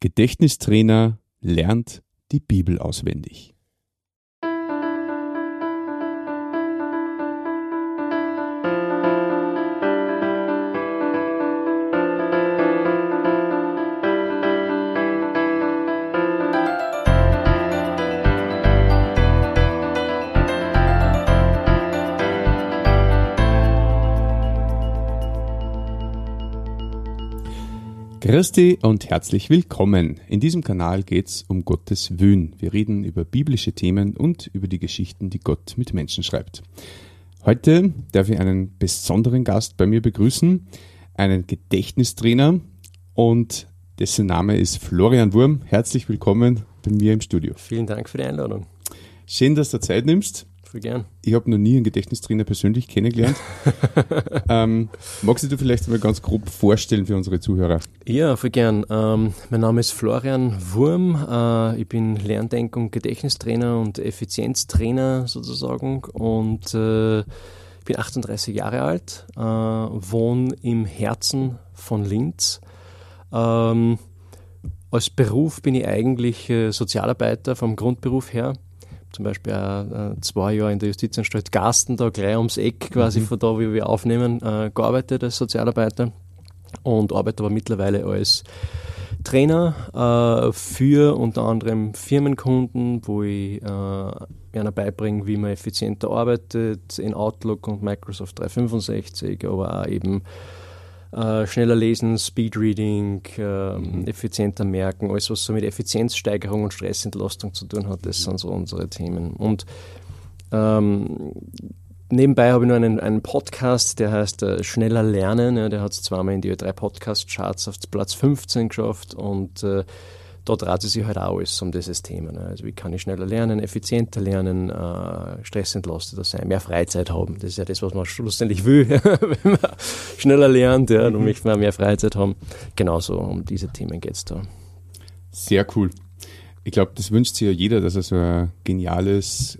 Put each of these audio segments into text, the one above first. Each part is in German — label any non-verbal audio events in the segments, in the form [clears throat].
Gedächtnistrainer lernt die Bibel auswendig. Christi und herzlich willkommen. In diesem Kanal geht es um Gottes Wün. Wir reden über biblische Themen und über die Geschichten, die Gott mit Menschen schreibt. Heute darf ich einen besonderen Gast bei mir begrüßen, einen Gedächtnistrainer und dessen Name ist Florian Wurm. Herzlich willkommen bei mir im Studio. Vielen Dank für die Einladung. Schön, dass du Zeit nimmst. Voll gern. Ich habe noch nie einen Gedächtnistrainer persönlich kennengelernt. [laughs] ähm, magst du dir vielleicht mal ganz grob vorstellen für unsere Zuhörer? Ja, voll gern. Ähm, mein Name ist Florian Wurm. Äh, ich bin Lerndenk- und Gedächtnistrainer und Effizienztrainer sozusagen und äh, bin 38 Jahre alt, äh, wohne im Herzen von Linz. Ähm, als Beruf bin ich eigentlich äh, Sozialarbeiter vom Grundberuf her zum Beispiel auch, äh, zwei Jahre in der Justizanstalt Gasten, da gleich ums Eck quasi mhm. von da, wie wir aufnehmen, äh, gearbeitet als Sozialarbeiter und arbeite aber mittlerweile als Trainer äh, für unter anderem Firmenkunden, wo ich äh, ihnen beibringe, wie man effizienter arbeitet in Outlook und Microsoft 365, aber auch eben äh, schneller lesen, Speedreading, äh, mhm. effizienter merken, alles was so mit Effizienzsteigerung und Stressentlastung zu tun hat, das mhm. sind so unsere Themen. Und ähm, nebenbei habe ich noch einen, einen Podcast, der heißt äh, Schneller Lernen. Ja, der hat es zweimal in die Ö3 Podcast Charts auf Platz 15 geschafft und äh, da dreht es sich halt auch alles um dieses Thema. Ne? Also wie kann ich schneller lernen, effizienter lernen, äh, stressentlasteter sein, mehr Freizeit haben. Das ist ja das, was man schlussendlich will, [laughs] wenn man schneller lernt, ja, dann möchte man mehr Freizeit haben. Genauso um diese Themen geht es da. Sehr cool. Ich glaube, das wünscht sich ja jeder, dass er so ein geniales,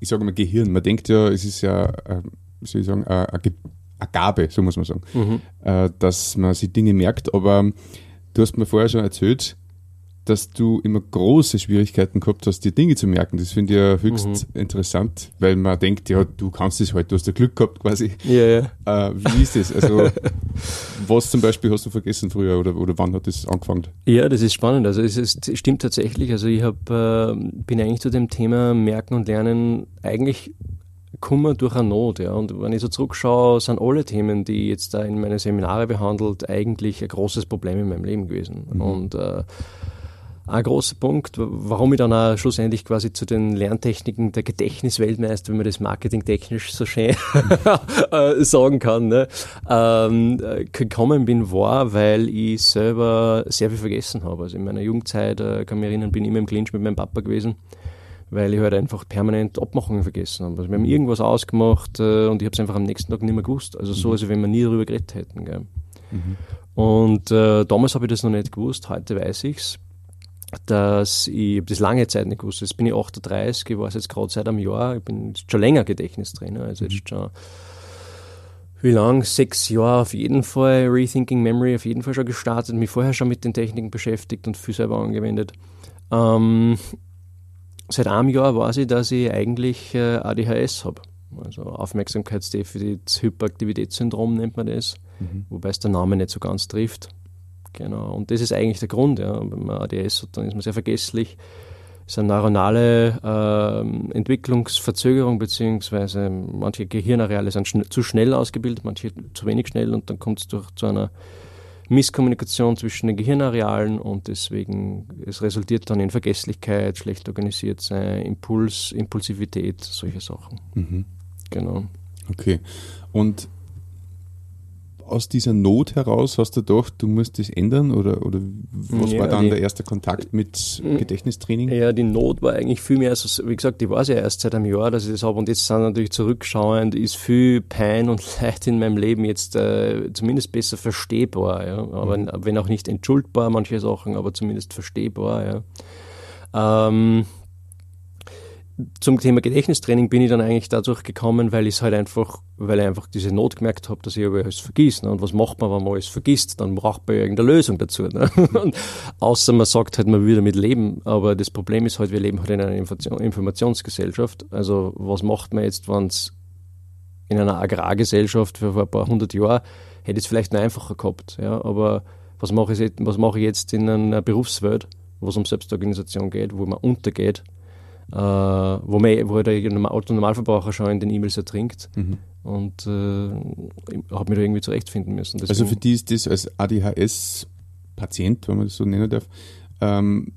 ich sage mal Gehirn, man denkt ja, es ist ja, äh, wie soll ich sagen, eine, eine Gabe, so muss man sagen, mhm. Äh, dass man sich Dinge merkt, aber du hast mir vorher schon erzählt, dass du immer große Schwierigkeiten gehabt hast, die Dinge zu merken. Das finde ich ja höchst mhm. interessant, weil man denkt, ja, du kannst es halt, du hast ja Glück gehabt quasi. Ja, ja. Äh, wie ist das? Also, was zum Beispiel hast du vergessen früher oder, oder wann hat das angefangen? Ja, das ist spannend. Also, es, ist, es stimmt tatsächlich. Also, ich hab, äh, bin eigentlich zu dem Thema Merken und Lernen eigentlich Kummer durch eine Not. Ja. Und wenn ich so zurückschaue, sind alle Themen, die ich jetzt da in meine Seminare behandelt, eigentlich ein großes Problem in meinem Leben gewesen. Mhm. Und äh, ein großer Punkt, warum ich dann auch schlussendlich quasi zu den Lerntechniken der Gedächtnisweltmeister, wenn man das marketingtechnisch so schön [laughs] äh, sagen kann, ne, ähm, gekommen bin, war, weil ich selber sehr viel vergessen habe. Also in meiner Jugendzeit, äh, kann mich erinnern, bin ich immer im Clinch mit meinem Papa gewesen weil ich halt einfach permanent Abmachungen vergessen habe. Also wir haben irgendwas ausgemacht äh, und ich habe es einfach am nächsten Tag nicht mehr gewusst. Also so, mhm. als wenn wir nie darüber geredet hätten. Gell. Mhm. Und äh, damals habe ich das noch nicht gewusst, heute weiß ich es dass ich das lange Zeit nicht gewusst. Jetzt bin ich 38, ich war jetzt gerade seit einem Jahr, ich bin schon länger Gedächtnistrainer, also jetzt mhm. schon wie lang? Sechs Jahre auf jeden Fall. Rethinking Memory auf jeden Fall schon gestartet, mich vorher schon mit den Techniken beschäftigt und viel selber angewendet. Ähm, seit einem Jahr weiß ich, dass ich eigentlich äh, ADHS habe. Also Aufmerksamkeitsdefizit, Hyperaktivitätssyndrom nennt man das, mhm. wobei es der Name nicht so ganz trifft. Genau. Und das ist eigentlich der Grund. Ja. Wenn man ADS hat, dann ist man sehr vergesslich. Es ist eine neuronale äh, Entwicklungsverzögerung, beziehungsweise manche Gehirnareale sind schn zu schnell ausgebildet, manche zu wenig schnell und dann kommt es zu einer Misskommunikation zwischen den Gehirnarealen und deswegen, es resultiert dann in Vergesslichkeit, schlecht organisiert sein, Impuls, Impulsivität, solche Sachen. Mhm. Genau. Okay. Und aus dieser Not heraus hast du gedacht, du musst das ändern oder, oder was ja, war dann die, der erste Kontakt mit Gedächtnistraining? Ja, die Not war eigentlich viel mehr, also, wie gesagt, ich weiß ja erst seit einem Jahr, dass ich das habe und jetzt sind natürlich zurückschauend, ist viel Pein und [laughs] Leid in meinem Leben jetzt äh, zumindest besser verstehbar, ja. aber mhm. wenn auch nicht entschuldbar manche Sachen, aber zumindest verstehbar. Ja. Ähm, zum Thema Gedächtnistraining bin ich dann eigentlich dadurch gekommen, weil ich halt einfach, weil ich einfach diese Not gemerkt habe, dass ich aber alles vergisst. Ne? Und was macht man, wenn man alles vergisst? Dann braucht man ja irgendeine Lösung dazu. Ne? [laughs] Und außer man sagt halt, man will damit leben. Aber das Problem ist halt, wir leben halt in einer Informationsgesellschaft. Also was macht man jetzt, wenn es in einer Agrargesellschaft für ein paar hundert Jahre hätte es vielleicht noch einfacher gehabt. Ja? Aber was mache ich, was mache ich jetzt in einer Berufswelt, wo es um Selbstorganisation geht, wo man untergeht? Äh, wo, man, wo der Autonormalverbraucher schon in den E-Mails ertrinkt. Mhm. Und äh, habe mich da irgendwie zurechtfinden müssen. Deswegen also für die ist das als ADHS-Patient, wenn man das so nennen darf, ähm,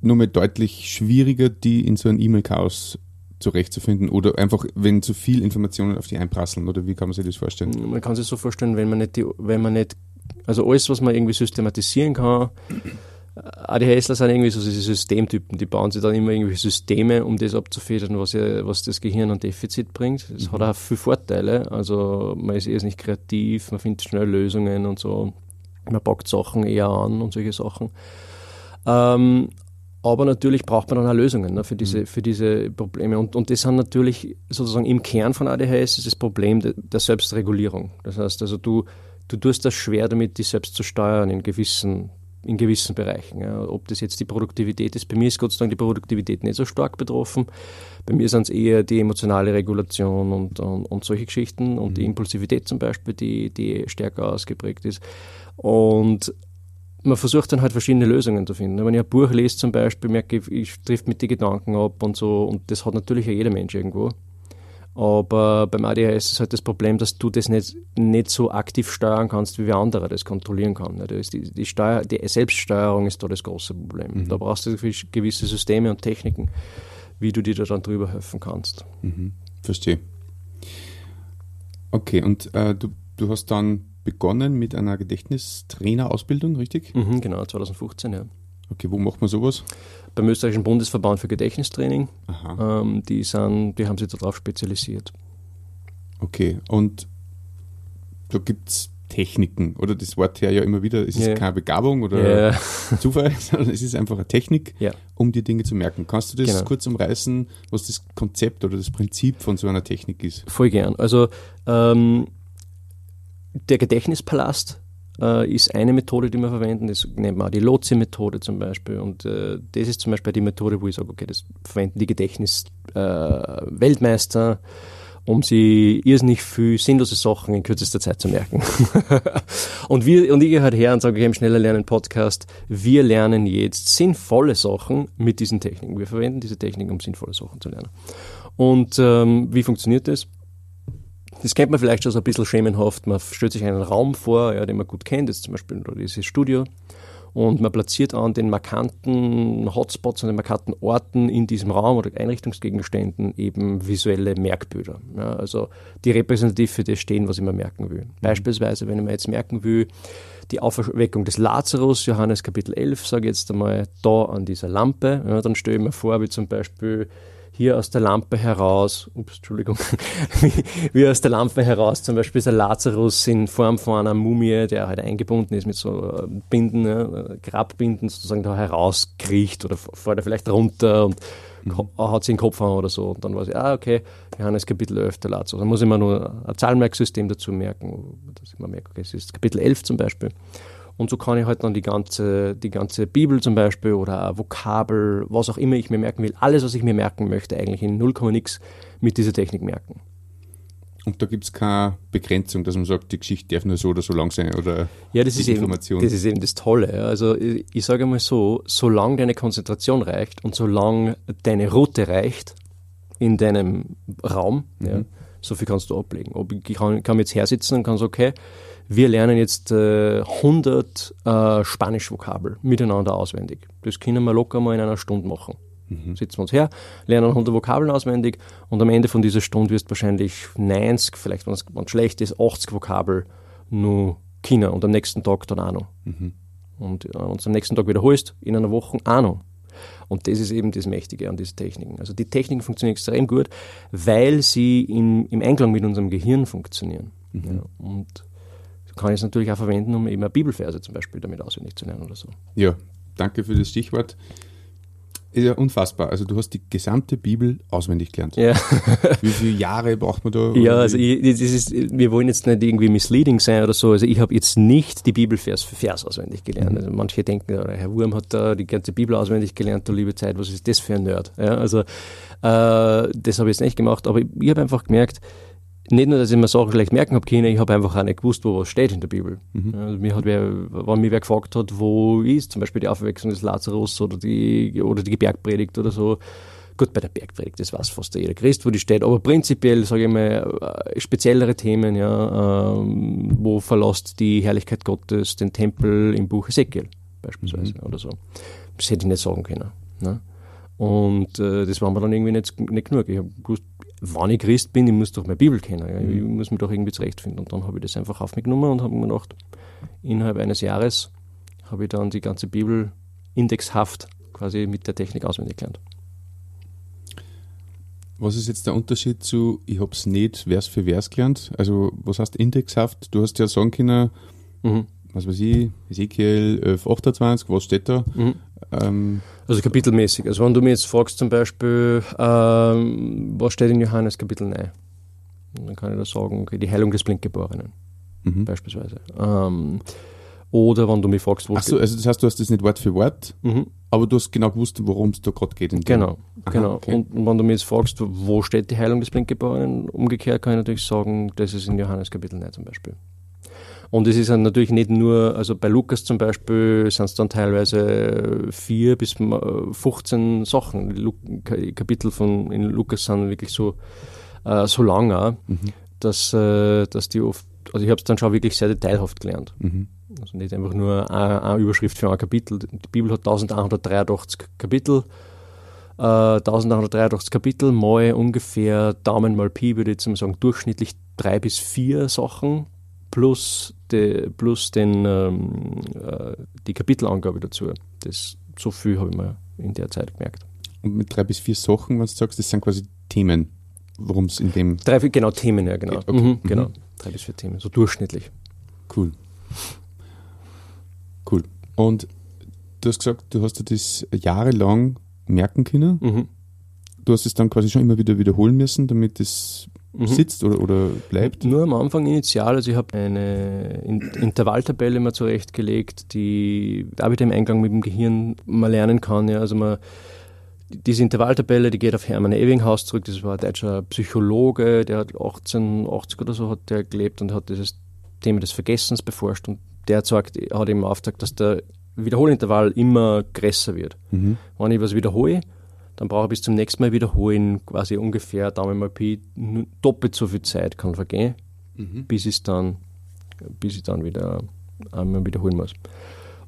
nur mal deutlich schwieriger, die in so ein E-Mail-Chaos zurechtzufinden oder einfach, wenn zu viel Informationen auf die einprasseln oder wie kann man sich das vorstellen? Man kann sich so vorstellen, wenn man nicht, die, wenn man nicht also alles, was man irgendwie systematisieren kann, ADHSler sind irgendwie so diese Systemtypen, die bauen sich dann immer irgendwie Systeme, um das abzufedern, was, ja, was das Gehirn an Defizit bringt. Das mhm. hat auch viele Vorteile. Also man ist eher nicht kreativ, man findet schnell Lösungen und so. Man packt Sachen eher an und solche Sachen. Ähm, aber natürlich braucht man dann auch Lösungen ne, für, diese, mhm. für diese Probleme. Und, und das sind natürlich sozusagen im Kern von ADHS ist das Problem de, der Selbstregulierung. Das heißt also, du, du tust das schwer damit, dich selbst zu steuern in gewissen in gewissen Bereichen. Ja. Ob das jetzt die Produktivität ist, bei mir ist Gott sei Dank die Produktivität nicht so stark betroffen. Bei mir sind es eher die emotionale Regulation und, und, und solche Geschichten und mhm. die Impulsivität zum Beispiel, die, die stärker ausgeprägt ist. Und man versucht dann halt verschiedene Lösungen zu finden. Wenn ich ein Buch lese zum Beispiel, merke ich, ich trifft mit die Gedanken ab und so und das hat natürlich ja jeder Mensch irgendwo. Aber beim ADHS ist halt das Problem, dass du das nicht, nicht so aktiv steuern kannst, wie wer andere das kontrollieren kann. Die, die, Steuer, die Selbststeuerung ist da das große Problem. Mhm. Da brauchst du gewisse Systeme und Techniken, wie du dir da dann drüber helfen kannst. Mhm. Verstehe. Okay, und äh, du, du hast dann begonnen mit einer Gedächtnistrainerausbildung, richtig? Mhm, genau, 2015, ja. Okay, wo macht man sowas? Beim österreichischen Bundesverband für Gedächtnistraining. Ähm, die, sind, die haben sich darauf spezialisiert. Okay, und da gibt es Techniken, oder das Wort her ja immer wieder, es ist yeah. keine Begabung oder yeah. [laughs] Zufall, sondern es ist einfach eine Technik, yeah. um dir Dinge zu merken. Kannst du das genau. kurz umreißen, was das Konzept oder das Prinzip von so einer Technik ist? Voll gern. Also ähm, der Gedächtnispalast äh, ist eine Methode, die wir verwenden. Das nennt man auch die Lotse-Methode zum Beispiel. Und äh, das ist zum Beispiel die Methode, wo ich sage, okay, das verwenden die Gedächtnis-Weltmeister, äh, um sie irrsinnig viel sinnlose Sachen in kürzester Zeit zu merken. [laughs] und wir, und ich gehe halt her und sage, okay, im Schneller Lernen Podcast, wir lernen jetzt sinnvolle Sachen mit diesen Techniken. Wir verwenden diese Techniken, um sinnvolle Sachen zu lernen. Und ähm, wie funktioniert das? Das kennt man vielleicht schon so ein bisschen schemenhaft. Man stellt sich einen Raum vor, ja, den man gut kennt, das ist zum Beispiel dieses Studio. Und man platziert an den markanten Hotspots, an den markanten Orten in diesem Raum oder Einrichtungsgegenständen eben visuelle Merkbilder. Ja, also die repräsentativ für das stehen, was ich mir merken will. Beispielsweise, wenn ich mir jetzt merken will, die Auferweckung des Lazarus, Johannes Kapitel 11, sage ich jetzt einmal, da an dieser Lampe, ja, dann stelle ich mir vor, wie zum Beispiel hier aus der Lampe heraus, ups, Entschuldigung, [laughs] wie, wie, aus der Lampe heraus zum Beispiel ist ein Lazarus in Form von einer Mumie, der halt eingebunden ist mit so äh, Binden, ne, Grabbinden sozusagen da herauskriecht oder fährt er vielleicht runter und mhm. hat sich den Kopf an oder so. Und dann weiß ich, ah, okay, Johannes Kapitel 11, der Lazarus. Dann muss ich mir nur ein Zahlmerksystem dazu merken, dass ich mir merke, okay, es ist Kapitel 11 zum Beispiel. Und so kann ich halt dann die ganze, die ganze Bibel zum Beispiel oder Vokabel, was auch immer ich mir merken will, alles, was ich mir merken möchte, eigentlich in 0, nix mit dieser Technik merken. Und da gibt es keine Begrenzung, dass man sagt, die Geschichte darf nur so oder so lang sein oder ja, das ist Information. Eben, das ist eben das Tolle. Also ich, ich sage mal so, solange deine Konzentration reicht und solange deine Route reicht in deinem Raum, mhm. ja, so viel kannst du ablegen. Ob ich kann, kann jetzt hersitzen und kann sagen, okay, wir lernen jetzt äh, 100 äh, Spanisch-Vokabel miteinander auswendig. Das können wir locker mal in einer Stunde machen. Mhm. Sitzen wir uns her, lernen 100 Vokabeln auswendig und am Ende von dieser Stunde wirst du wahrscheinlich 90, vielleicht wenn es schlecht ist, 80 Vokabel nur China und am nächsten Tag dann auch noch. Mhm. Und äh, uns am nächsten Tag wiederholst, in einer Woche auch noch. Und das ist eben das Mächtige an diesen Techniken. Also die Techniken funktionieren extrem gut, weil sie in, im Einklang mit unserem Gehirn funktionieren. Mhm. Ja, und kann ich es natürlich auch verwenden, um eben eine Bibelverse zum Beispiel damit auswendig zu lernen oder so. Ja, danke für das Stichwort. Ja, unfassbar. Also du hast die gesamte Bibel auswendig gelernt. Ja. [laughs] Wie viele Jahre braucht man da? Ja, also ich, ist, wir wollen jetzt nicht irgendwie misleading sein oder so. Also ich habe jetzt nicht die Bibel Vers für Vers auswendig gelernt. Mhm. Also manche denken, Herr Wurm hat da die ganze Bibel auswendig gelernt, du liebe Zeit, was ist das für ein Nerd? Ja, also äh, das habe ich jetzt nicht gemacht, aber ich, ich habe einfach gemerkt, nicht nur, dass ich mir Sachen schlecht merken habe können, ich habe einfach auch nicht gewusst, wo was steht in der Bibel. Mhm. Also mir hat wer, wenn mich wer gefragt hat, wo ist zum Beispiel die Auferweckung des Lazarus oder die, oder die Bergpredigt oder so. Gut, bei der Bergpredigt, das weiß fast jeder Christ, wo die steht, aber prinzipiell, sage ich mal, äh, speziellere Themen, ja, ähm, wo verlässt die Herrlichkeit Gottes den Tempel im Buch Ezekiel beispielsweise mhm. oder so. Das hätte ich nicht sagen können. Ne? Und äh, das war mir dann irgendwie nicht, nicht genug. Ich habe gewusst, wann ich Christ bin, ich muss doch meine Bibel kennen. Ja. Ich muss mich doch irgendwie zurechtfinden. Und dann habe ich das einfach auf mich genommen und habe mir gedacht, innerhalb eines Jahres habe ich dann die ganze Bibel indexhaft quasi mit der Technik auswendig gelernt. Was ist jetzt der Unterschied zu, ich habe es nicht Vers für Vers gelernt? Also, was heißt indexhaft? Du hast ja sagen können, mhm. Was weiß ich, Ezekiel 11, 28, was steht da? Mhm. Ähm, also kapitelmäßig. Also wenn du mir jetzt fragst zum Beispiel, ähm, was steht in Johannes Kapitel 9? Dann kann ich da sagen, okay, die Heilung des Blindgeborenen mhm. beispielsweise. Ähm, oder wenn du mich fragst, wo Achso, also das heißt, du hast das nicht Wort für Wort, mhm. aber du hast genau gewusst, worum es da gerade geht. genau, Aha, genau. Okay. Und wenn du mich jetzt fragst, wo steht die Heilung des Blindgeborenen, umgekehrt kann ich natürlich sagen, das ist in Johannes Kapitel 9 zum Beispiel. Und es ist dann natürlich nicht nur, also bei Lukas zum Beispiel sind es dann teilweise vier bis 15 Sachen. Die Kapitel von in Lukas sind wirklich so, äh, so lang auch, mhm. dass, äh, dass die oft, also ich habe es dann schon wirklich sehr detailhaft gelernt. Mhm. Also nicht einfach nur eine, eine, Überschrift für ein Kapitel. Die Bibel hat 1183 Kapitel. Äh, 1183 Kapitel, mal ungefähr Daumen mal Pi, würde ich jetzt mal sagen, durchschnittlich drei bis vier Sachen plus, de, plus den, ähm, äh, die Kapitelangabe dazu. Das, so viel habe ich mir in der Zeit gemerkt. Und mit drei bis vier Sachen, was du sagst, das sind quasi Themen, worum es in dem. Drei, genau, Themen, ja, genau. Okay. Mhm, mhm, genau. Drei bis vier Themen, so durchschnittlich. Cool. Cool. Und du hast gesagt, du hast dir das jahrelang merken können. Mhm. Du hast es dann quasi schon immer wieder wiederholen müssen, damit es mhm. sitzt oder, oder bleibt? Nur am Anfang initial. Also ich habe eine Intervalltabelle mal zurechtgelegt, die auch wieder im Eingang mit dem Gehirn mal lernen kann. Ja. Also man, diese Intervalltabelle, die geht auf Hermann Ewinghaus zurück. Das war ein deutscher Psychologe, der hat 1880 oder so hat der gelebt und hat dieses Thema des Vergessens beforscht. Und der sagt, hat im Auftrag, dass der Wiederholintervall immer größer wird. Mhm. Wenn ich was wiederhole, dann brauche ich bis zum nächsten Mal wiederholen quasi ungefähr Daumen mal Pi doppelt so viel Zeit kann vergehen, mhm. bis ich dann, bis ich dann wieder einmal wiederholen muss.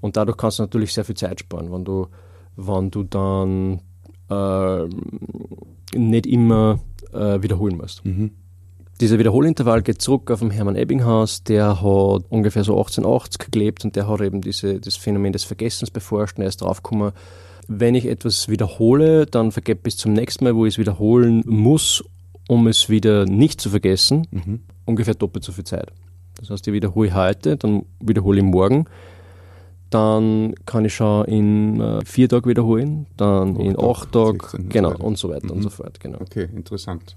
Und dadurch kannst du natürlich sehr viel Zeit sparen, wenn du, wenn du dann äh, nicht immer äh, wiederholen musst. Mhm. Dieser Wiederholintervall geht zurück auf den Hermann Ebbinghaus, der hat ungefähr so 1880 gelebt und der hat eben diese, das Phänomen des Vergessens beforscht und er ist draufgekommen, wenn ich etwas wiederhole, dann vergebe bis zum nächsten Mal, wo ich es wiederholen muss, um es wieder nicht zu vergessen, mhm. ungefähr doppelt so viel Zeit. Das heißt, ich wiederhole heute, dann wiederhole ich morgen, dann kann ich schon in äh, vier Tagen wiederholen, dann in acht Tagen, genau, und so, und so weiter mhm. und so fort. Genau. Okay, interessant.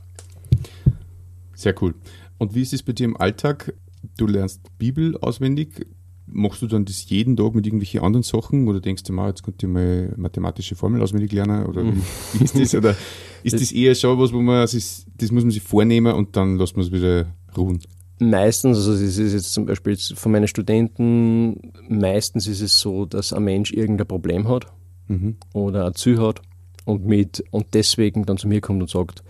Sehr cool. Und wie ist es bei dir im Alltag? Du lernst Bibel auswendig, Machst du dann das jeden Tag mit irgendwelchen anderen Sachen oder denkst du mal, jetzt könnte ich mal mathematische Formel auswendig lernen oder wie, [laughs] wie ist das? Oder ist das, das eher schon was, wo man, das muss man sich vornehmen und dann lässt man es wieder ruhen? Meistens, also es ist jetzt zum Beispiel von meinen Studenten, meistens ist es so, dass ein Mensch irgendein Problem hat mhm. oder ein Ziel hat und, mit, und deswegen dann zu mir kommt und sagt,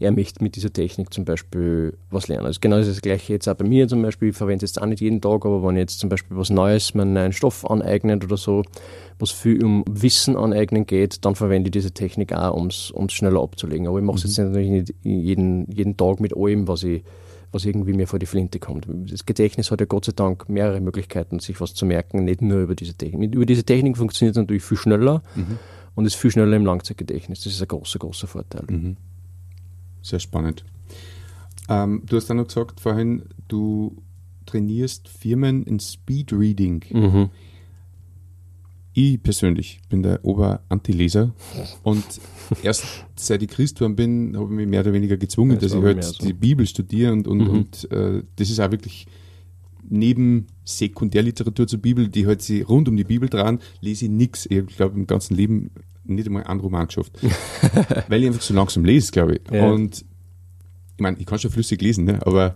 er möchte mit dieser Technik zum Beispiel was lernen. Also genau das, ist das gleiche jetzt auch bei mir zum Beispiel. Ich verwende es jetzt auch nicht jeden Tag, aber wenn jetzt zum Beispiel was Neues, mir einen neuen Stoff aneignet oder so, was viel um Wissen aneignen geht, dann verwende ich diese Technik auch, um es schneller abzulegen. Aber ich mache es mhm. jetzt natürlich nicht jeden, jeden Tag mit allem, was ich was irgendwie mir vor die Flinte kommt. Das Gedächtnis hat ja Gott sei Dank mehrere Möglichkeiten, sich was zu merken, nicht nur über diese Technik. Über diese Technik funktioniert es natürlich viel schneller mhm. und ist viel schneller im Langzeitgedächtnis. Das ist ein großer, großer Vorteil. Mhm. Sehr spannend. Ähm, du hast dann noch gesagt vorhin, du trainierst Firmen in Speed Reading. Mhm. ich persönlich bin der Ober-Anti-Leser und erst seit ich Christ geworden bin, habe ich mich mehr oder weniger gezwungen, Das dass ich halt so. die Bibel studiere und, und, Mhm. und äh, das ist auch wirklich neben Sekundärliteratur zur Bibel, die halt sie rund um die Bibel dran, lese ich nichts. Ich glaube im ganzen Leben nicht einmal einen Roman geschafft. [laughs] Weil ich einfach so langsam lese, glaube ich. Ja. Und ich meine, ich kann schon flüssig lesen, ne? aber,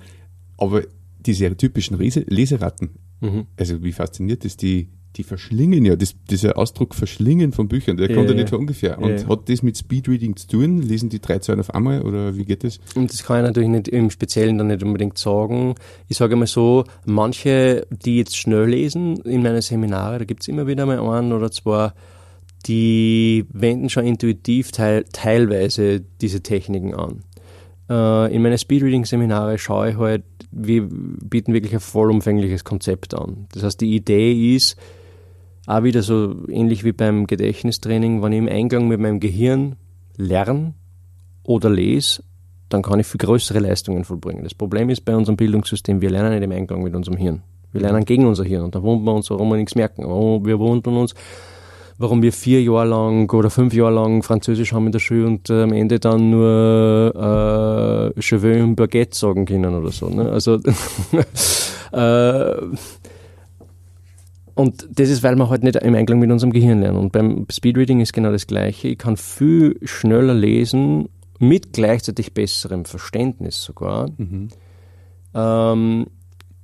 aber diese typischen Lese Leseratten, Mhm. also wie fasziniert ist, die, die verschlingen ja, das, dieser Ausdruck verschlingen von Büchern, der Ja, kommt ja ja. nicht von ungefähr. Und Ja. hat das mit Speedreading zu tun? Lesen die drei Zeilen auf einmal oder wie geht das? Und das kann ich natürlich nicht im Speziellen dann nicht unbedingt sagen. Ich sage mal so, manche, die jetzt schnell lesen in meinen Seminare, da gibt's immer wieder mal einen oder zwei, die wenden schon intuitiv teil, teilweise diese Techniken an. Äh, in meinen Speedreading-Seminare schaue ich halt, wir bieten wirklich ein vollumfängliches Konzept an. Das heißt, die Idee ist, auch wieder so ähnlich wie beim Gedächtnistraining, wenn ich im Eingang mit meinem Gehirn lerne oder lese, dann kann ich viel größere Leistungen vollbringen. Das Problem ist bei unserem Bildungssystem, wir lernen nicht im Einklang mit unserem Hirn. Wir lernen gegen unser Hirn und da wundern wir uns, warum wir nichts merken. Warum- Wir wundern uns, warum wir vier Jahre lang oder fünf Jahre lang Französisch haben in der Schule und äh, am Ende dann nur äh, Je veux un baguette sagen können oder so. Ne? Also [laughs] äh, und das ist, weil wir halt nicht im Einklang mit unserem Gehirn lernen. Und beim Speedreading ist genau das Gleiche. Ich kann viel schneller lesen, mit gleichzeitig besserem Verständnis sogar, ähm,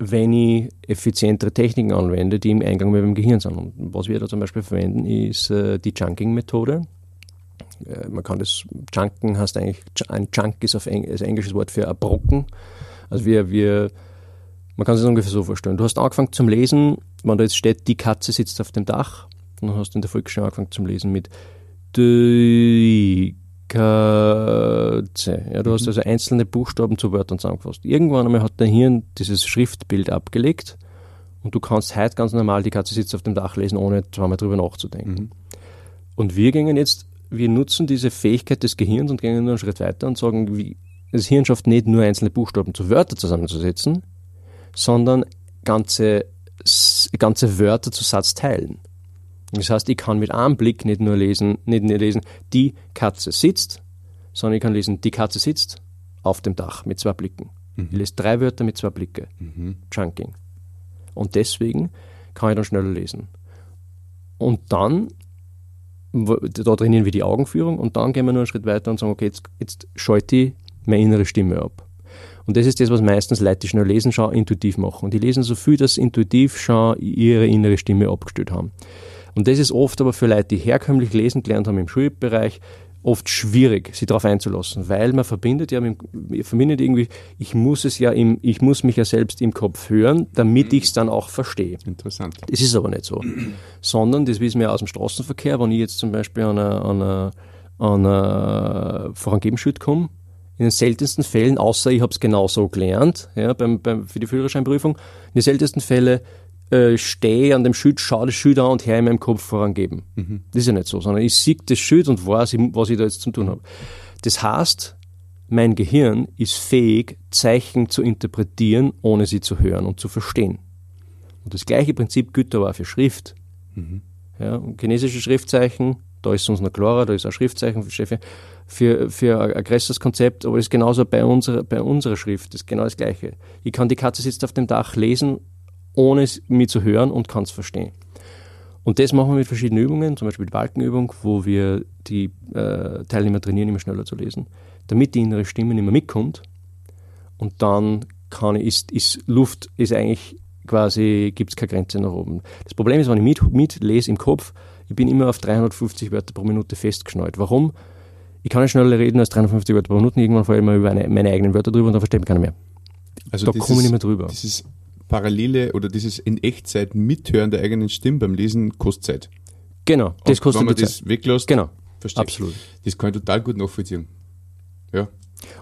wenn ich effizientere Techniken anwende, die im Einklang mit dem Gehirn sind. Und was wir da zum Beispiel verwenden, ist äh, die Chunking-Methode. Äh, man kann das, Chunken heißt eigentlich, ein Chunk ist auf Eng, ist ein englisches Wort für ein Brocken. Also wir, wir, man kann sich das ungefähr so vorstellen. Du hast angefangen zum Lesen, wenn da jetzt steht, die Katze sitzt auf dem Dach, dann hast du in der Volksschule angefangen zum Lesen mit die Katze. Ja, du hast also einzelne Buchstaben zu Wörtern zusammengefasst. Irgendwann einmal hat dein Hirn dieses Schriftbild abgelegt und du kannst heute ganz normal die Katze sitzt auf dem Dach lesen, ohne zweimal drüber nachzudenken. Und wir gehen jetzt, wir nutzen diese Fähigkeit des Gehirns und gehen nur einen Schritt weiter und sagen, wie, das Hirn schafft nicht nur einzelne Buchstaben zu Wörtern zusammenzusetzen, sondern ganze, ganze Wörter zu Satzteilen. Das heißt, ich kann mit einem Blick nicht nur lesen, nicht nur lesen, die Katze sitzt, sondern ich kann lesen, die Katze sitzt auf dem Dach mit zwei Blicken. Ich lese drei Wörter mit zwei Blicke. Chunking. Und deswegen kann ich dann schneller lesen. Und dann, da trainieren wir die Augenführung und dann gehen wir nur einen Schritt weiter und sagen, okay, jetzt, jetzt schalte ich meine innere Stimme ab. Und das ist das, was meistens Leute, die schnell lesen, schon intuitiv machen. Und die lesen so viel, dass intuitiv schon ihre innere Stimme abgestellt haben. Und das ist oft aber für Leute, die herkömmlich lesen gelernt haben im Schulbereich, oft schwierig, sich darauf einzulassen, weil man verbindet ja, mit, verbindet irgendwie, ich muss es ja im, ich muss mich ja selbst im Kopf hören, damit ich es dann auch verstehe. Interessant. Das ist aber nicht so. Sondern, das wissen wir ja aus dem Straßenverkehr, wenn ich jetzt zum Beispiel an einer, an einer, an einer komme, in den seltensten Fällen, außer ich habe es genau so gelernt, ja, beim, beim, für die Führerscheinprüfung, in den seltensten Fällen äh, stehe an dem Schild, schaue das Schild an und her in meinem Kopf vorangeben. Das ist ja nicht so, sondern ich sehe das Schild und weiß, was ich da jetzt zu tun habe. Das heißt, mein Gehirn ist fähig, Zeichen zu interpretieren, ohne sie zu hören und zu verstehen. Und das gleiche Prinzip gilt aber auch für Schrift. Ja, und chinesische Schriftzeichen, da ist uns noch klarer, da ist ein Schriftzeichen für Chefin, für, für ein größeres Konzept, aber das ist genauso bei unserer, bei unserer Schrift, das ist genau das Gleiche. Ich kann die Katze sitzt auf dem Dach lesen, ohne es mir zu hören und kann es verstehen. Und das machen wir mit verschiedenen Übungen, zum Beispiel die Balkenübung, wo wir die äh, Teilnehmer trainieren, immer schneller zu lesen, damit die innere Stimme nicht mehr mitkommt. Und dann kann ist, ist Luft, ist eigentlich quasi, gibt es keine Grenze nach oben. Das Problem ist, wenn ich mit, mitlese im Kopf, ich bin immer auf 350 Wörter pro Minute festgeschnallt. Warum? Ich kann nicht schneller reden als 350 Wörter pro Minute, irgendwann falle ich mal über eine, meine eigenen Wörter drüber und dann verstehe ich keiner mehr. Also Da komme ich nicht mehr drüber. Dieses parallele oder dieses in Echtzeit Mithören der eigenen Stimme beim Lesen kostet Zeit. Genau, das Und kostet wenn man die Zeit. das weglässt, Genau, verstehe ich. absolut. Das kann ich total gut nachvollziehen. Ja.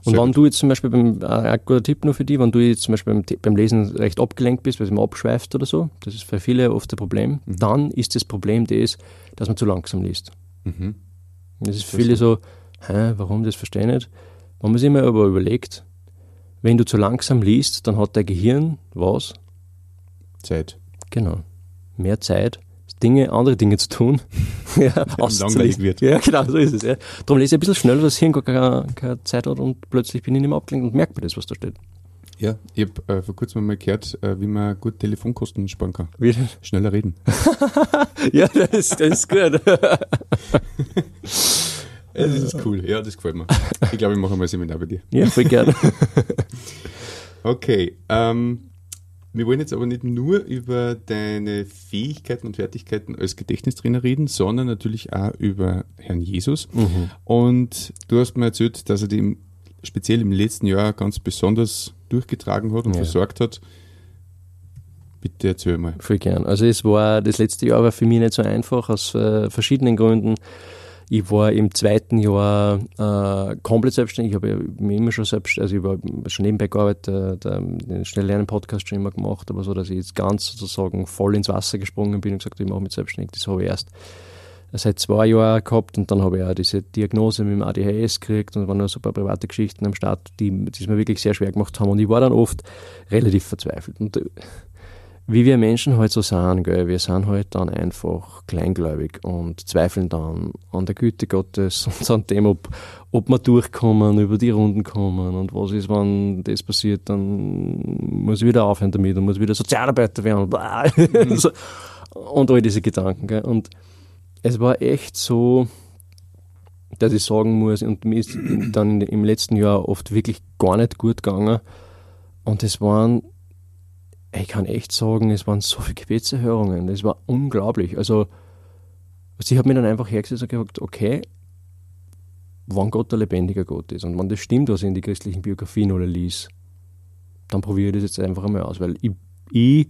Und wenn gut. du jetzt zum Beispiel beim, äh, ein guter Tipp nur für dich, wenn du jetzt zum Beispiel beim, beim Lesen recht abgelenkt bist, weil es immer abschweift oder so, das ist für viele oft ein Problem, Mhm. dann ist das Problem das, dass man zu langsam liest. Mhm. Das ist für viele so, hä, warum, das verstehe ich nicht. Wenn man sich mal aber überlegt, wenn du zu langsam liest, dann hat dein Gehirn was? Zeit. Genau. Mehr Zeit, das Dinge, andere Dinge zu tun. [laughs] ja, langweilig wird. Ja, genau, so ist es. Ja. Darum lese ich ein bisschen schneller, dass Hirn gar keine, keine Zeit hat und plötzlich bin ich nicht mehr abgelenkt und merke mir das, was da steht. Ja, ich habe äh, vor kurzem mal gehört, äh, wie man gut Telefonkosten sparen kann. Wie? Schneller reden. [laughs] ja, das, das ist gut. [laughs] das ist cool. Ja, das gefällt mir. Ich glaube, ich mache mal ein Seminar bei dir. Ja, voll gerne. [laughs] okay. Ähm, wir wollen jetzt aber nicht nur über deine Fähigkeiten und Fertigkeiten als Gedächtnistrainer reden, sondern natürlich auch über Herrn Jesus. Mhm. Und du hast mir erzählt, dass er dem speziell im letzten Jahr ganz besonders durchgetragen hat und ja. versorgt hat. Bitte erzähl mal. Voll gern. Also es war, das letzte Jahr war für mich nicht so einfach, aus äh, verschiedenen Gründen. Ich war im zweiten Jahr äh, komplett selbstständig. Ich habe ja immer schon selbst, also ich war schon nebenbei gearbeitet, äh, den Schnelllernen-Podcast schon immer gemacht, aber so, dass ich jetzt ganz sozusagen voll ins Wasser gesprungen bin und gesagt, ich mache mich selbstständig. Das habe ich erst seit zwei Jahren gehabt und dann habe ich auch diese Diagnose mit dem ADHS gekriegt und waren noch so ein paar private Geschichten am Start, die, die es mir wirklich sehr schwer gemacht haben und ich war dann oft relativ verzweifelt. Und äh, wie wir Menschen halt so sind, gell, wir sind halt dann einfach kleingläubig und zweifeln dann an der Güte Gottes [laughs] und an dem, ob, ob wir durchkommen, über die Runden kommen und was ist, wenn das passiert, dann muss ich wieder aufhören damit und muss wieder Sozialarbeiter werden und, mhm. [laughs] und all diese Gedanken. Gell. Und es war echt so, dass ich sagen muss, und mir ist dann im letzten Jahr oft wirklich gar nicht gut gegangen. Und es waren, ich kann echt sagen, es waren so viele Gebetserhörungen. Das war unglaublich. Also, ich habe mir dann einfach hergesetzt und gesagt, okay, wann Gott der lebendige Gott ist und wenn das stimmt, was ich in die christlichen Biografien alle liest, dann probiere ich das jetzt einfach einmal aus, weil ich, ich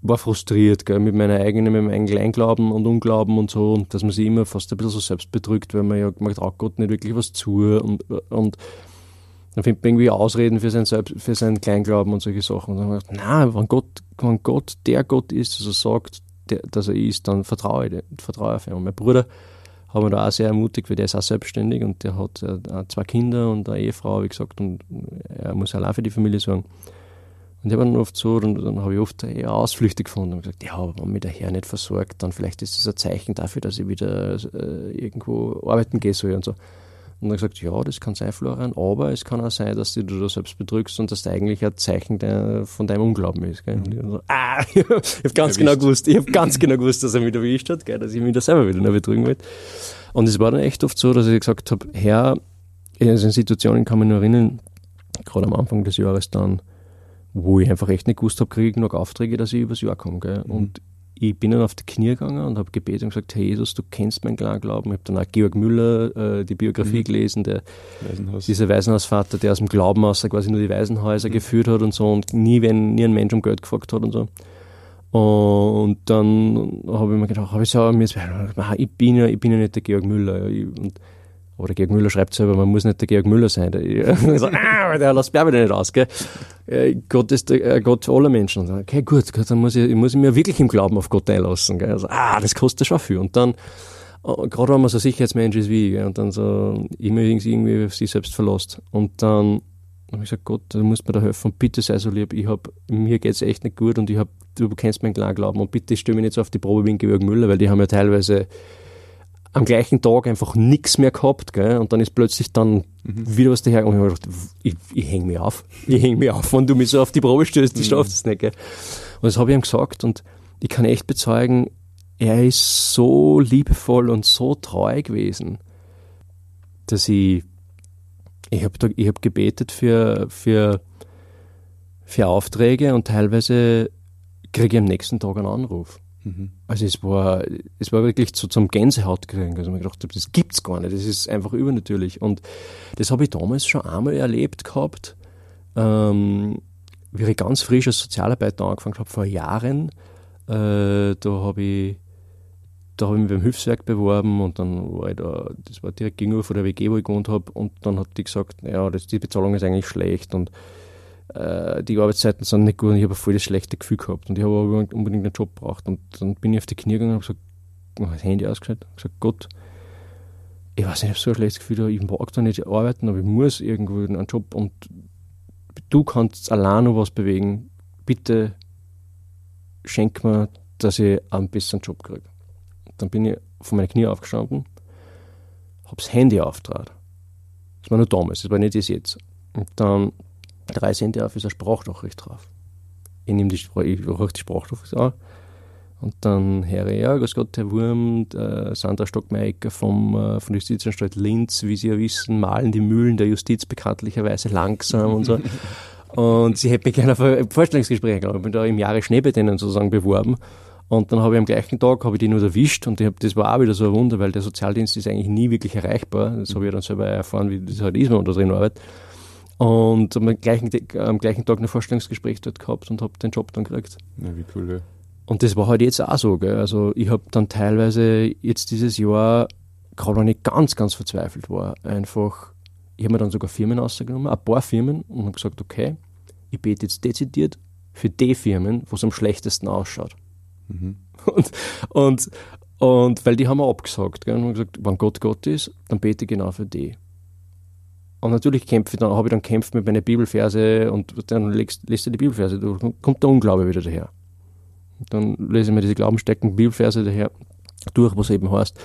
war frustriert gell, mit meiner eigenen, mit meinem Kleinglauben und Unglauben und so, und dass man sich immer fast ein bisschen so selbst betrügt, weil man ja, man traut Gott nicht wirklich was zu und, und dann findet man irgendwie Ausreden für sein, Selbst, für seinen Kleinglauben und solche Sachen. Und dann gedacht, nein, wenn Gott, wenn Gott der Gott ist, dass er sagt, der, dass er ist, dann vertraue ich, vertraue auf ihn. Und mein Bruder hat mich da auch sehr ermutigt, weil der ist auch selbstständig und der hat äh, zwei Kinder und eine Ehefrau, wie gesagt, und er muss allein für die Familie sorgen. Und ich habe dann oft so, und dann habe ich oft eher Ausflüchte gefunden und gesagt, ja, aber wenn mich der Herr nicht versorgt, dann vielleicht ist das ein Zeichen dafür, dass ich wieder äh, irgendwo arbeiten gehe soll und so. Und dann gesagt, ja, das kann sein, Florian, aber es kann auch sein, dass du da selbst betrügst und dass das eigentlich ein Zeichen der, von deinem Unglauben ist. Gell? Und ich so, ah, [laughs] ich habe ganz genau gewusst, ich habe ganz genau gewusst, dass er mich erwischt hat, gell, dass ich mich da selber wieder betrügen will. Und es war dann echt oft so, dass ich gesagt habe, Herr, in Situationen kann man nur erinnern, gerade am Anfang des Jahres dann, wo ich einfach echt nicht gewusst habe, kriege ich noch Aufträge, dass ich übers Jahr komme. Gell? Mhm. Ich bin dann auf die Knie gegangen und habe gebetet und gesagt, hey Jesus, du kennst meinen klaren Glauben. Ich habe dann auch Georg Müller äh, die Biografie mhm. gelesen, der Waisenhaus. dieser Waisenhausvater, der aus dem Glauben aus quasi nur die Waisenhäuser mhm. geführt hat und so und nie, wenn nie ein Mensch um Geld gefragt hat und so. Und dann habe ich mir gedacht, habe ich so, mir ich bin ja, ich bin ja nicht der Georg Müller. Ich, und aber der Georg Müller schreibt selber, man muss nicht der Georg Müller sein. [laughs] Der, so, ah, der lässt Bärbe nicht aus. Gell? Äh, Gott ist der äh, Gott aller Menschen. Okay, gut, dann muss ich, ich mir wirklich im Glauben auf Gott einlassen. Gell? Also, ah, das kostet schon viel. Und dann, äh, gerade wenn man so Sicherheitsmensch ist wie ich, gell? und dann so immer irgendwie auf sich selbst verlässt. Und dann habe ich gesagt, Gott, du musst mir da helfen, bitte sei so lieb, ich hab, mir geht's echt nicht gut und ich hab, du kennst meinen klaren Glauben und bitte stell mich so auf die Probe wie in Georg Müller, weil die haben ja teilweise am gleichen Tag einfach nichts mehr gehabt, gell? Und dann ist plötzlich dann mhm. wieder was dahergekommen. Und ich habe gedacht, ich, ich hänge mich auf. [laughs] Ich hänge mich auf, wenn du mich so auf die Probe stößt, ich mhm. schaff das nicht, gell? Und das habe ich ihm gesagt und ich kann echt bezeugen, er ist so liebevoll und so treu gewesen, dass ich, ich habe ich hab gebetet für, für, für Aufträge und teilweise kriege ich am nächsten Tag einen Anruf. Mhm. Also es war, es war wirklich zu, zum Gänsehautkriegen. Also ich gedacht habe, das gibt's gar nicht. Das ist einfach übernatürlich. Und das habe ich damals schon einmal erlebt gehabt, ähm, wie ich ganz frisch als Sozialarbeiter angefangen habe, vor Jahren. Äh, da habe ich da habe ich mich beim Hilfswerk beworben und dann war ich da, das war direkt gegenüber von der WG, wo ich gewohnt habe, und dann hat die gesagt, ja, das, die Bezahlung ist eigentlich schlecht und die Arbeitszeiten sind nicht gut und ich habe voll das schlechte Gefühl gehabt und ich habe aber unbedingt einen Job gebraucht. Und dann bin ich auf die Knie gegangen und habe gesagt, das Handy ausgeschaltet und gesagt, Gott, ich weiß nicht, ich habe so ein schlechtes Gefühl, ich mag da nicht arbeiten, aber ich muss irgendwo einen Job und du kannst allein noch was bewegen. Bitte schenk mir, dass ich einen besseren Job kriege. Dann bin ich von meinen Knie aufgestanden, habe das Handy auftrat. Das war nur damals, das war nicht das jetzt. Und dann drei Handy auf, ist eine Sprachnachricht drauf. Ich nehme die, Spr ich die Sprachnachricht an und dann höre ich, ja, grüß Gott, Herr Wurm, äh, Sandra Stockmeiker vom, äh, von der Justizanstalt Linz, wie Sie ja wissen, malen die Mühlen der Justiz bekanntlicherweise langsam und so. [laughs] Und sie hätte mich gerne auf ein Vorstellungsgespräch eingeladen. Ich bin da im Jahre Schnee bei denen sozusagen beworben. Und dann habe ich am gleichen Tag habe ich die nur erwischt und hab, das war auch wieder so ein Wunder, weil der Sozialdienst ist eigentlich nie wirklich erreichbar. Das habe ich dann selber erfahren, wie das halt ist, wenn man da drin arbeitet. Und am gleichen, am gleichen Tag ein Vorstellungsgespräch dort gehabt und habe den Job dann gekriegt. Ja, wie cool, ja. Und das war halt jetzt auch so. Gell? Also ich habe dann teilweise jetzt dieses Jahr, gerade wenn ich ganz, ganz verzweifelt war, einfach, ich habe mir dann sogar Firmen ausgenommen, ein paar Firmen und habe gesagt, okay, ich bete jetzt dezidiert für die Firmen, wo es am schlechtesten ausschaut. Mhm. [laughs] Und, und, und weil die haben wir abgesagt. Gell? Und haben gesagt, wenn Gott Gott ist, dann bete ich genau für die. Und natürlich kämpfe dann, habe ich dann kämpft mit meinen Bibelverse und dann legst, lässt du die Bibelverse, da kommt der Unglaube wieder daher. Dann lese ich mir diese glaubensteckenden Bibelverse daher durch, was eben heißt,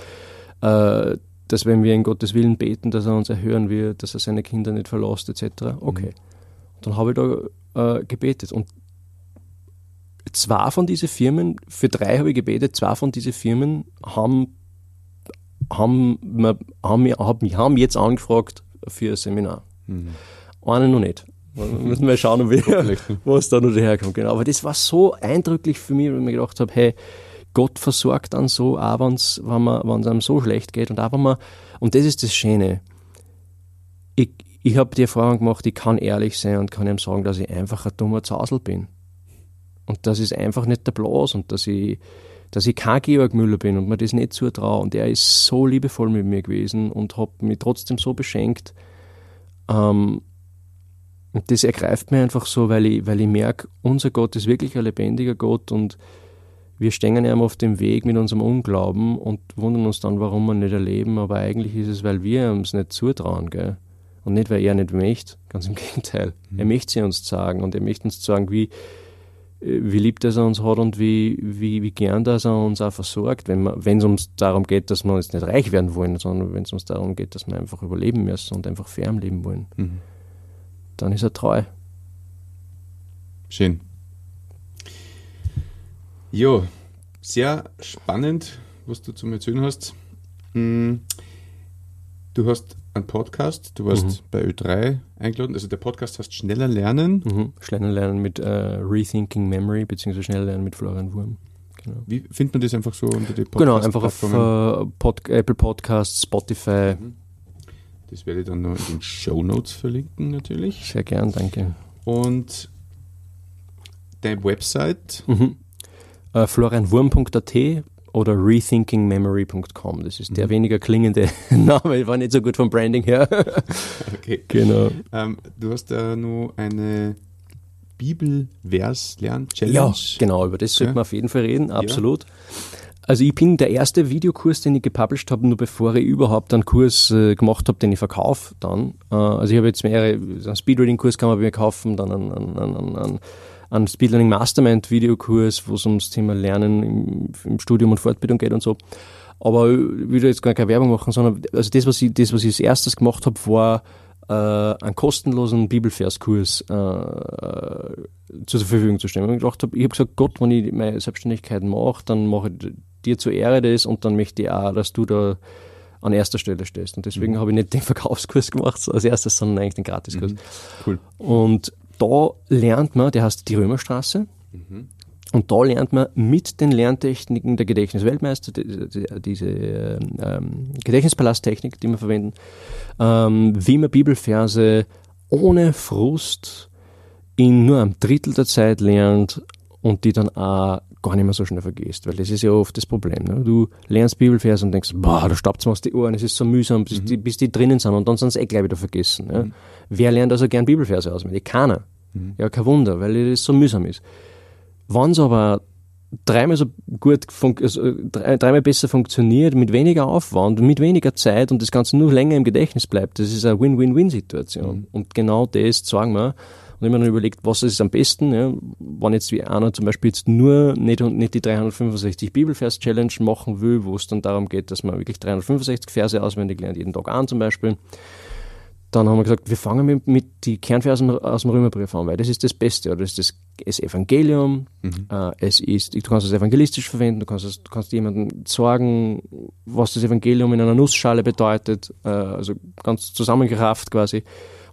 äh, dass wenn wir in Gottes Willen beten, dass er uns erhören wird, dass er seine Kinder nicht verlässt, etc. Okay. Mhm. Dann habe ich da äh, gebetet. Und zwei von diesen Firmen, für drei habe ich gebetet, zwei von diesen Firmen haben, haben, haben, haben, haben jetzt angefragt für ein Seminar. Mhm. Eine noch nicht. Müssen wir schauen, wie, [laughs] was da noch daherkommt. Genau. Aber das war so eindrücklich für mich, weil ich mir gedacht habe, hey, Gott versorgt dann so, auch wenn's, wenn es einem so schlecht geht. Und auch wenn man, und das ist das Schöne, ich, ich habe die Erfahrung gemacht, ich kann ehrlich sein und kann ihm sagen, dass ich einfach ein dummer Zasel bin. Und das ist einfach nicht der Blas und dass ich, dass ich kein Georg Müller bin und mir das nicht zutraue. Und er ist so liebevoll mit mir gewesen und hat mich trotzdem so beschenkt. Ähm, und das ergreift mir einfach so, weil ich, weil ich merke, unser Gott ist wirklich ein lebendiger Gott und wir stehen ihm auf dem Weg mit unserem Unglauben und wundern uns dann, warum wir nicht erleben. Aber eigentlich ist es, weil wir uns nicht zutrauen. Gell? Und nicht, weil er nicht möchte. Ganz im [laughs] Gegenteil. Mhm. Er möchte sie uns sagen und er möchte uns sagen, wie, wie lieb dass er uns hat und wie, wie, wie gern dass er uns auch versorgt, wenn es uns darum geht, dass wir jetzt nicht reich werden wollen, sondern wenn es uns darum geht, dass wir einfach überleben müssen und einfach fair leben wollen. Mhm. Dann ist er treu. Schön. Jo, sehr spannend, was du zum Erzählen hast. Hm, du hast einen Podcast, du warst mhm. bei Ö3 eingeladen. Also der Podcast heißt Schneller Lernen. Mhm. Schneller Lernen mit äh, Rethinking Memory, beziehungsweise Schneller Lernen mit Florian Wurm. Genau. Wie findet man das einfach so unter die Podcast Genau, einfach auf äh, Pod Apple Podcasts, Spotify. Mhm. Das werde ich dann noch in den Show Notes verlinken, natürlich. Sehr gern, danke. Und deine Website? Mhm. Uh, florianwurm.at oder rethinkingmemory.com. Das ist der mhm. weniger klingende [laughs] Name. Ich war nicht so gut vom Branding her. [laughs] okay. Genau. Ähm, du hast da nur eine Bibelvers-Lern-Challenge. Ja, genau. Über das sollten ja. wir auf jeden Fall reden. Absolut. Ja. Also ich bin der erste Videokurs, den ich gepublished habe, nur bevor ich überhaupt einen Kurs äh, gemacht habe, den ich verkaufe dann. Äh, also ich habe jetzt mehrere, einen Speedreading-Kurs kann man bei mir kaufen, dann einen, einen, einen, einen einen Speedlearning Mastermind Videokurs, wo es ums Thema Lernen im, im, Studium und Fortbildung geht und so. Aber ich will jetzt gar keine Werbung machen, sondern also das, was ich, das, was ich als erstes gemacht habe, war äh, einen kostenlosen Bibelverskurs äh, zur Verfügung zu stellen. Ich, gedacht hab, ich habe gesagt, Gott, wenn ich meine Selbstständigkeit mache, dann mache ich dir zur Ehre das und dann möchte ich auch, dass du da an erster Stelle stehst. Und deswegen mhm. habe ich nicht den [laughs] Verkaufskurs gemacht als erstes, sondern eigentlich den Gratiskurs. Mhm. Cool. Und da lernt man, der heißt die Römerstraße. Mhm. Und da lernt man mit den Lerntechniken der Gedächtnisweltmeister, diese ähm, Gedächtnispalasttechnik, die wir verwenden, ähm, wie man Bibelverse ohne Frust in nur einem Drittel der Zeit lernt und die dann auch gar nicht mehr so schnell vergisst, weil das ist ja oft das Problem. Ne? Du lernst Bibelverse und denkst, boah, da staubt es mir aus die Ohren, es ist so mühsam, bis, mhm. die, bis die drinnen sind und dann sind sie eh gleich wieder vergessen. Mhm. Ja? Wer lernt also gern Bibelverse auswendig? Keiner. Mhm. Ja, kein Wunder, weil das so mühsam ist. Wenn es aber dreimal so gut, also dreimal besser funktioniert, mit weniger Aufwand und mit weniger Zeit und das Ganze nur länger im Gedächtnis bleibt, das ist eine Win-Win-Win-Situation. Mhm. Und genau das sagen wir. Und mir dann überlegt, was ist am besten, ja? wenn jetzt wie einer zum Beispiel jetzt nur nicht, nicht die 365 Bibelvers-Challenge machen will, wo es dann darum geht, dass man wirklich 365 Verse auswendig lernt, jeden Tag an zum Beispiel, dann haben wir gesagt, wir fangen mit, mit die Kernversen aus dem Römerbrief an, weil das ist das Beste, oder das ist das, das Evangelium, mhm. äh, es ist, du kannst es evangelistisch verwenden, du kannst, es, du kannst jemandem sagen, was das Evangelium in einer Nussschale bedeutet, äh, also ganz zusammengerafft quasi,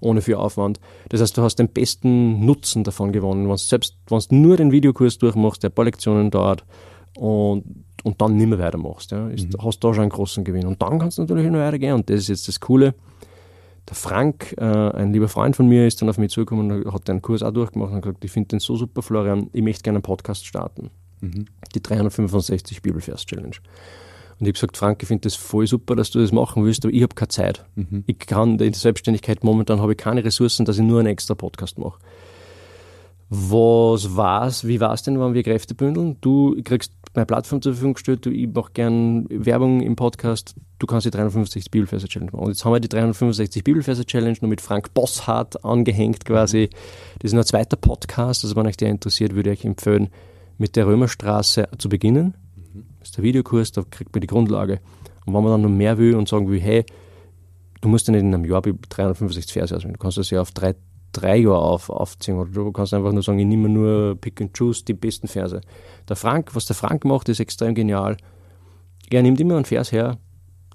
ohne viel Aufwand. Das heißt, du hast den besten Nutzen davon gewonnen, wenn selbst wenn du nur den Videokurs durchmachst, der ein paar Lektionen dauert und, und dann nicht mehr weitermachst, ja, ist, mhm. hast du da schon einen großen Gewinn. Und dann kannst du natürlich noch weitergehen und das ist jetzt das Coole der Frank, äh, ein lieber Freund von mir, ist dann auf mich zugekommen und hat den Kurs auch durchgemacht und gesagt, ich finde den so super, Florian, ich möchte gerne einen Podcast starten. Mhm. Die 365 Bibelvers-Challenge. Und ich habe gesagt, Frank, ich finde das voll super, dass du das machen willst, aber ich habe keine Zeit. Mhm. Ich kann in der Selbstständigkeit momentan habe ich keine Ressourcen, dass ich nur einen extra Podcast mache. Was war's? Wie war es denn, wenn wir Kräfte bündeln? Du kriegst meine Plattform zur Verfügung gestellt, du, ich mache gern Werbung im Podcast, du kannst die 365 Bibelverse Challenge machen. Und jetzt haben wir die 365 Bibelverse Challenge nur mit Frank Bosshardt angehängt quasi. Das ist ein zweiter Podcast, also wenn euch der interessiert, würde ich euch empfehlen, mit der Römerstraße zu beginnen. Ist der Videokurs, da kriegt man die Grundlage. Und wenn man dann noch mehr will und sagen will, hey, du musst ja nicht in einem Jahr 365 Verse auswählen, du kannst das ja auf drei drei Jahre auf, aufziehen. Oder du kannst einfach nur sagen, ich nehme nur Pick and Choose die besten Verse. Der Frank, was der Frank macht, ist extrem genial. Er nimmt immer einen Vers her,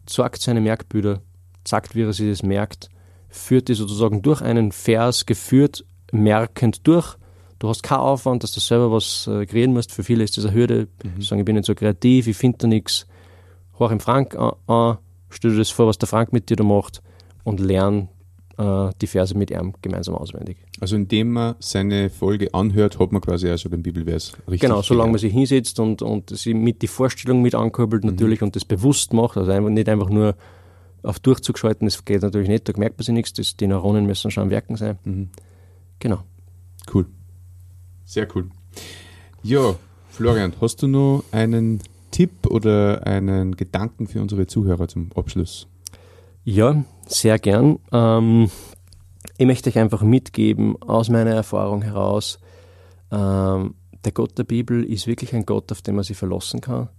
sagt seine Merkbilder, sagt, wie er sich das merkt, führt die sozusagen durch einen Vers geführt, merkend durch. Du hast keinen Aufwand, dass du selber was äh, kreieren musst. Für viele ist das eine Hürde. Mhm. Sagen, ich bin nicht so kreativ, ich finde da nichts. Hoch im Frank an, an, stell dir das vor, was der Frank mit dir da macht und lern äh, die Verse mit ihm gemeinsam auswendig. Also indem man seine Folge anhört, hat man quasi also den Bibelvers richtig. Genau, solange man sich hinsetzt und, und sie mit die Vorstellung mit ankurbelt mhm. natürlich und das bewusst macht, also einfach, nicht einfach nur auf Durchzug schalten, das geht natürlich nicht, da merkt man sich nichts, das, die Neuronen müssen schon am Werken sein. Mhm. Genau. Cool. Sehr cool. Ja, Florian, hast du noch einen Tipp oder einen Gedanken für unsere Zuhörer zum Abschluss? Ja, sehr gern. Ähm, ich möchte euch einfach mitgeben, aus meiner Erfahrung heraus, ähm, der Gott der Bibel ist wirklich ein Gott, auf den man sich verlassen kann.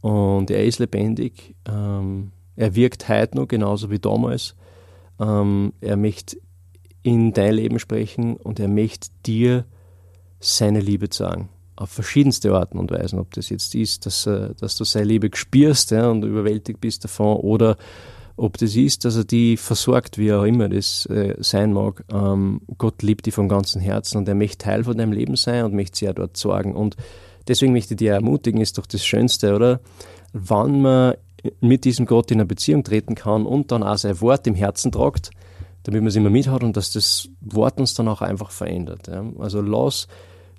Und er ist lebendig. Ähm, er wirkt heute noch genauso wie damals. Ähm, er möchte in dein Leben sprechen und er möchte dir seine Liebe sagen. Auf verschiedenste Arten und Weisen. Ob das jetzt ist, dass, äh, dass du seine Liebe spürst ja, und überwältigt bist davon oder ob das ist, dass er die versorgt, wie auch immer das äh, sein mag. Ähm, Gott liebt die von ganzem Herzen und er möchte Teil von deinem Leben sein und möchte auch dort sorgen. Und deswegen möchte ich dir ermutigen, ist doch das Schönste, oder? Wann man mit diesem Gott in eine Beziehung treten kann und dann auch sein Wort im Herzen tragt, damit man es immer mit hat und dass das Wort uns dann auch einfach verändert. Ja? Also lass,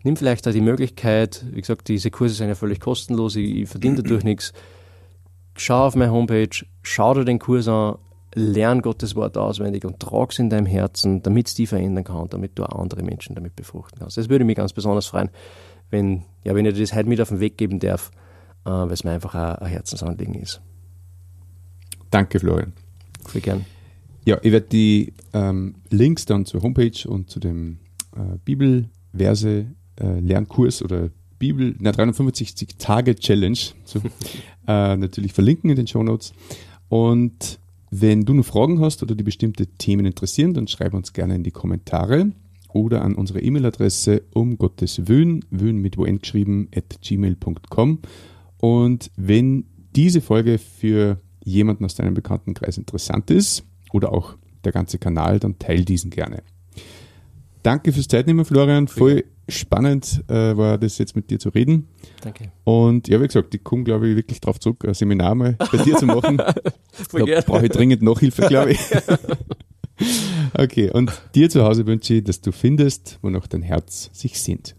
nimm vielleicht auch die Möglichkeit, wie gesagt, diese Kurse sind ja völlig kostenlos, ich, ich verdiene dadurch [clears throat] nichts schau auf meine Homepage, schau dir den Kurs an, lern Gottes Wort auswendig und trag es in deinem Herzen, damit es die verändern kann, damit du auch andere Menschen damit befruchten kannst. Das würde mich ganz besonders freuen, wenn, ja, wenn ich dir das heute mit auf den Weg geben darf, äh, weil es mir einfach ein, ein Herzensanliegen ist. Danke, Florian. Sehr gern. Ja, ich werde die ähm, Links dann zur Homepage und zu dem äh, Bibelverse äh, Lernkurs oder Bibel, na 365 Tage Challenge, so, [laughs] äh, natürlich verlinken in den Show Notes. Und wenn du noch Fragen hast oder die bestimmte Themen interessieren, dann schreib uns gerne in die Kommentare oder an unsere E-Mail-Adresse um Gottes Wöhn, Wöhn mit Wohin geschrieben, at gmail.com. Und wenn diese Folge für jemanden aus deinem Bekanntenkreis interessant ist oder auch der ganze Kanal, dann teil diesen gerne. Danke fürs Zeitnehmen, Florian. Voll spannend äh, war das jetzt mit dir zu reden. Danke. Und ja, wie gesagt, ich komme, glaube ich, wirklich drauf zurück, ein Seminar mal bei dir zu machen. [laughs] da brauche ich dringend Nachhilfe, glaube ich. [laughs] okay, und dir zu Hause wünsche ich, dass du findest, wonach dein Herz sich sehnt.